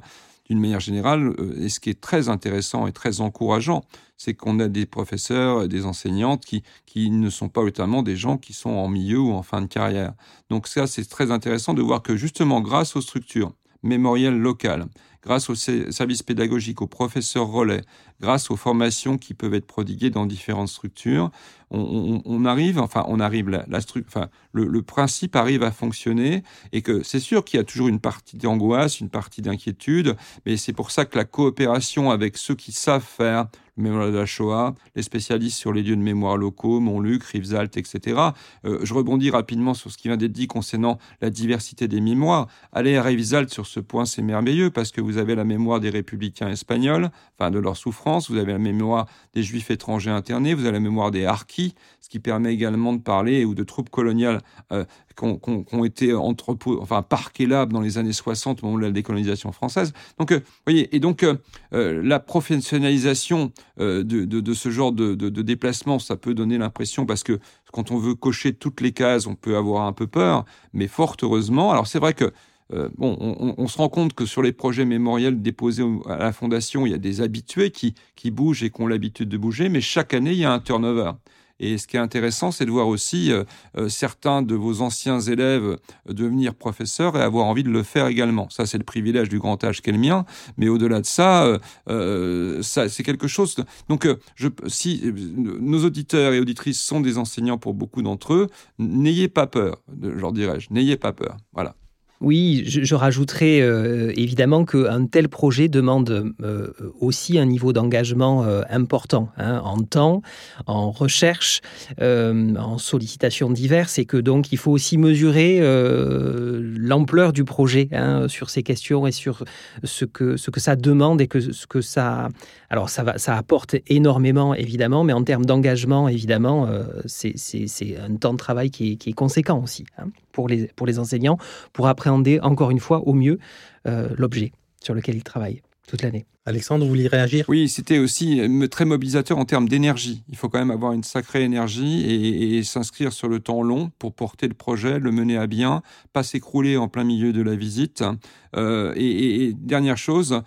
d'une manière générale. Euh, et ce qui est très intéressant et très encourageant, c'est qu'on a des professeurs et des enseignantes qui, qui ne sont pas notamment des gens qui sont en milieu ou en fin de carrière. Donc ça, c'est très intéressant de voir que justement, grâce aux structures mémorielles locales, grâce aux services pédagogiques, aux professeurs relais, grâce aux formations qui peuvent être prodiguées dans différentes structures, on, arrive, enfin, on arrive, la, enfin, le, principe arrive à fonctionner et que c'est sûr qu'il y a toujours une partie d'angoisse, une partie d'inquiétude, mais c'est pour ça que la coopération avec ceux qui savent faire le mémoire de la Shoah, les spécialistes sur les lieux de mémoire locaux, Montluc, Rivesaltes, etc. Euh, je rebondis rapidement sur ce qui vient d'être dit concernant la diversité des mémoires. Aller à Rivesaltes sur ce point, c'est merveilleux parce que vous avez la mémoire des républicains espagnols, enfin de leur souffrance, vous avez la mémoire des juifs étrangers internés, vous avez la mémoire des harkis, ce qui permet également de parler, ou de troupes coloniales euh, qui, ont, été entrepôt, enfin parquées là dans les années 60 au moment de la décolonisation française. Donc, euh, voyez, et donc euh, la professionnalisation de, ce genre de, déplacement, ça peut donner l'impression, parce que quand on veut cocher toutes les cases, on peut avoir un peu peur, mais fort heureusement, alors c'est vrai que bon, on, se rend compte que sur les projets mémoriels déposés à la Fondation, il y a des habitués qui, qui bougent et qui ont l'habitude de bouger, mais chaque année, il y a un turnover. Et ce qui est intéressant, c'est de voir aussi euh, euh, certains de vos anciens élèves euh, devenir professeurs et avoir envie de le faire également. Ça, c'est le privilège du grand âge qu'est le mien. Mais au-delà de ça, ça c'est quelque chose. Donc, je, si nos auditeurs et auditrices sont des enseignants pour beaucoup d'entre eux, n'ayez pas peur, leur dirais-je. N'ayez pas peur. Voilà. Oui, je, je rajouterais euh, évidemment qu'un tel projet demande euh, aussi un niveau d'engagement euh, important hein, en temps, en recherche, en sollicitations diverses, et que donc il faut aussi mesurer l'ampleur du projet hein, sur ces questions et sur ce que, ce que ça demande et que ce que ça. Alors ça, va, ça apporte énormément évidemment, mais en termes d'engagement évidemment, c'est un temps de travail qui est, conséquent aussi hein, pour, les, enseignants, pour appréhender encore une fois au mieux euh, l'objet sur lequel il travaille toute l'année. Alexandre, vous vouliez réagir? Oui, c'était aussi euh, très mobilisateur en termes d'énergie. Il faut quand même avoir une sacrée énergie et, s'inscrire sur le temps long pour porter le projet, le mener à bien, pas s'écrouler en plein milieu de la visite. Euh, et, dernière chose,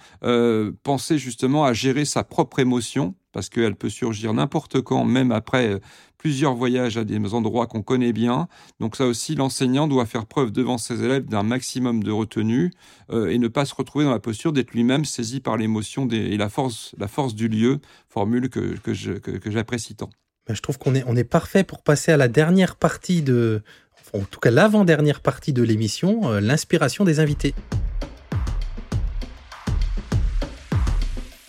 penser justement à gérer sa propre émotion parce qu'elle peut surgir n'importe quand, même après plusieurs voyages à des endroits qu'on connaît bien. Donc ça aussi, l'enseignant doit faire preuve devant ses élèves d'un maximum de retenue euh, et ne pas se retrouver dans la posture d'être lui-même saisi par l'émotion et la force, la force du lieu, formule que, j'apprécie tant. Ben, je trouve qu'on est, on est parfait pour passer à la dernière partie de, en tout cas l'avant-dernière partie de l'émission, euh, l'inspiration des invités.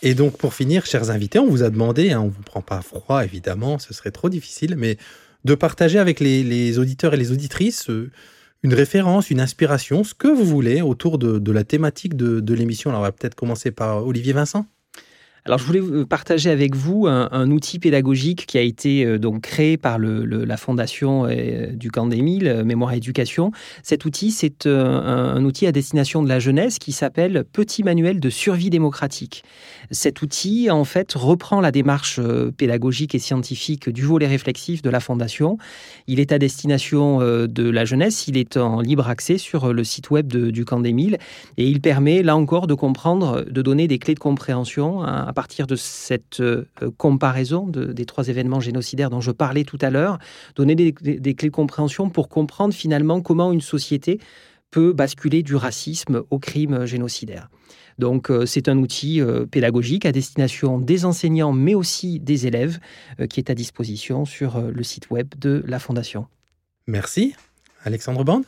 Et donc, pour finir, chers invités, on vous a demandé, hein, on ne vous prend pas froid, évidemment, ce serait trop difficile, mais de partager avec les, auditeurs et les auditrices euh, une référence, une inspiration, ce que vous voulez autour de, la thématique de, de l'émission. Alors, on va peut-être commencer par Olivier Vincent. Alors, je voulais euh, partager avec vous un, outil pédagogique qui a été euh, donc créé par la fondation euh, du Camp des Mille, Mémoire Éducation. Cet outil, c'est un, outil à destination de la jeunesse qui s'appelle Petit manuel de survie démocratique. Cet outil, en fait, reprend la démarche pédagogique et scientifique du volet réflexif de la fondation. Il est à destination de la jeunesse. Il est en libre accès sur le site web du Camp des et il permet, là encore, de comprendre, de donner des clés de compréhension à partir de cette euh, comparaison des trois événements génocidaires dont je parlais tout à l'heure, donner des, clés de compréhension pour comprendre finalement comment une société peut basculer du racisme au crime génocidaire. Donc euh, c'est un outil euh, pédagogique à destination des enseignants mais aussi des élèves qui est à disposition sur le site web de la Fondation. Merci. Alexandre Bande?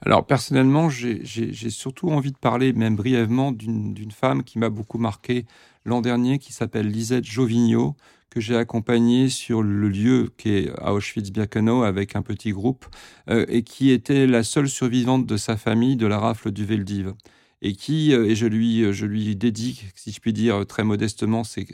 Alors personnellement, j'ai surtout envie de parler, même brièvement, d'une femme qui m'a beaucoup marqué l'an dernier, qui s'appelle Lisette Jovigno, que j'ai accompagnée sur le lieu qui est à Auschwitz-Birkenau avec un petit groupe, euh, et qui était la seule survivante de sa famille de la rafle du Veldiv. Et qui, euh, et je lui, je lui dédie, si je puis dire très modestement, ces,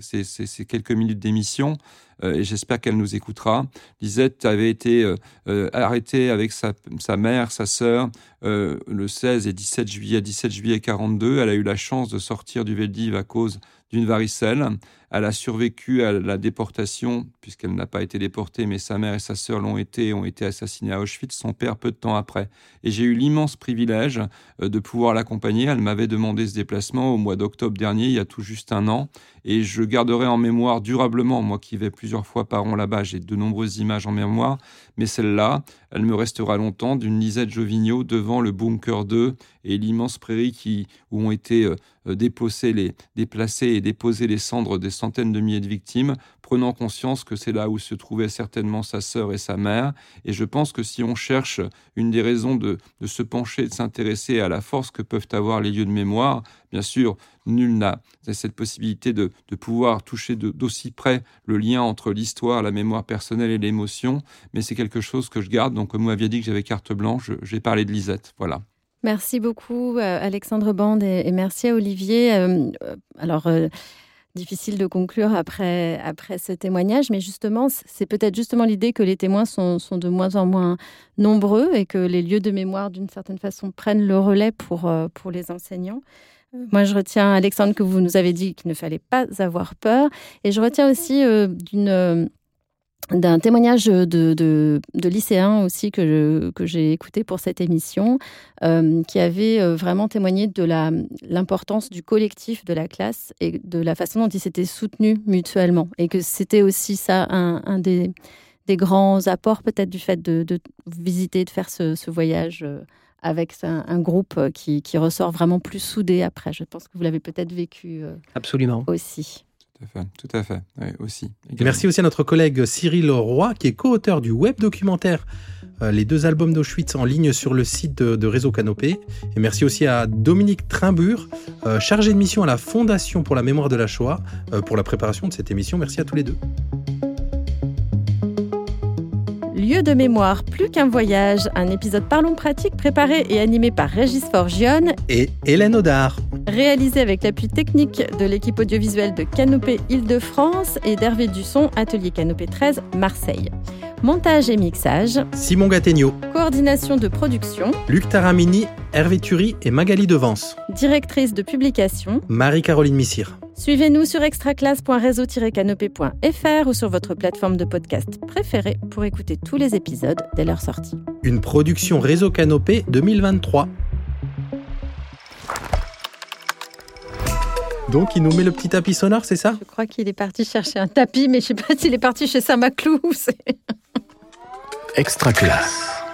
quelques minutes d'émission, et j'espère qu'elle nous écoutera. Lisette avait été euh, euh, arrêtée avec sa, mère, sa sœur, le 16 et 17 juillet, 17 juillet 42. Elle a eu la chance de sortir du Veldiv à cause d'une varicelle. Elle a survécu à la déportation, puisqu'elle n'a pas été déportée, mais sa mère et sa sœur l'ont été, ont été assassinées à Auschwitz, son père peu de temps après. Et j'ai eu l'immense privilège de pouvoir l'accompagner. Elle m'avait demandé ce déplacement au mois d'octobre dernier, il y a tout juste un an. Et je garderai en mémoire durablement, moi qui vais plusieurs fois par an là-bas, j'ai de nombreuses images en mémoire, mais celle-là, elle me restera longtemps d'une Lisette Jovigno devant le bunker 2 et l'immense prairie qui, où ont été euh, déposées les, déplacées et déposées les cendres des centaines de milliers de victimes, prenant conscience que c'est là où se trouvaient certainement sa sœur et sa mère. Et je pense que si on cherche une des raisons de, se pencher, de s'intéresser à la force que peuvent avoir les lieux de mémoire, bien sûr, nul n'a cette possibilité de, pouvoir toucher d'aussi près le lien entre l'histoire, la mémoire personnelle et l'émotion, mais c'est quelque chose que je garde. Donc, comme vous m'aviez dit que j'avais carte blanche, j'ai parlé de Lisette. Voilà. Merci beaucoup, euh, Alexandre Bande, et, merci à Olivier. Euh, euh, alors, difficile de conclure après, après ce témoignage, mais justement, c'est peut-être justement l'idée que les témoins sont, sont, de moins en moins nombreux et que les lieux de mémoire, d'une certaine façon, prennent le relais pour, pour les enseignants. Moi, je retiens, Alexandre, que vous nous avez dit qu'il ne fallait pas avoir peur. Et je retiens aussi euh, euh, d'un témoignage de, de, lycéens aussi que, que j'ai écouté pour cette émission, euh, qui avait vraiment témoigné de l'importance du collectif de la classe et de la façon dont ils s'étaient soutenus mutuellement. Et que c'était aussi ça un, des, des, grands apports peut-être du fait de, visiter, de faire ce voyage avec un, groupe euh, qui, ressort vraiment plus soudé après. Je pense que vous l'avez peut-être vécu euh, Absolument. aussi. Tout à fait, tout à fait. aussi. Merci aussi à notre collègue Cyril Roy, qui est co-auteur du web documentaire euh, Les deux albums d'Auschwitz en ligne sur le site de, Réseau Canopé. Et merci aussi à Dominique Trimbur, chargé de mission à la Fondation pour la mémoire de la Shoah, pour la préparation de cette émission. Merci à tous les deux. Lieu de mémoire, plus qu'un voyage, un épisode Parlons pratique préparé et animé par Régis Forgione et Hélène Audard. Réalisé avec l'appui technique de l'équipe audiovisuelle de Canopée Île-de-France et d'Hervé Dusson, Atelier Canopée 13, Marseille. Montage et mixage. Simon Gattegno. Coordination de production. Luc Taramini, Hervé Thury et Magali Devance. Directrice de publication. Marie-Caroline Missire. Suivez-nous sur extraclasse.réseau-canopé.fr ou sur votre plateforme de podcast préférée pour écouter tous les épisodes dès leur sortie. Une production Réseau Canopé 2023. Donc, il nous met le petit tapis sonore, c'est ça? Je crois qu'il est parti chercher un tapis, mais je ne sais pas s'il est parti chez Saint-Maclou. Extra classe.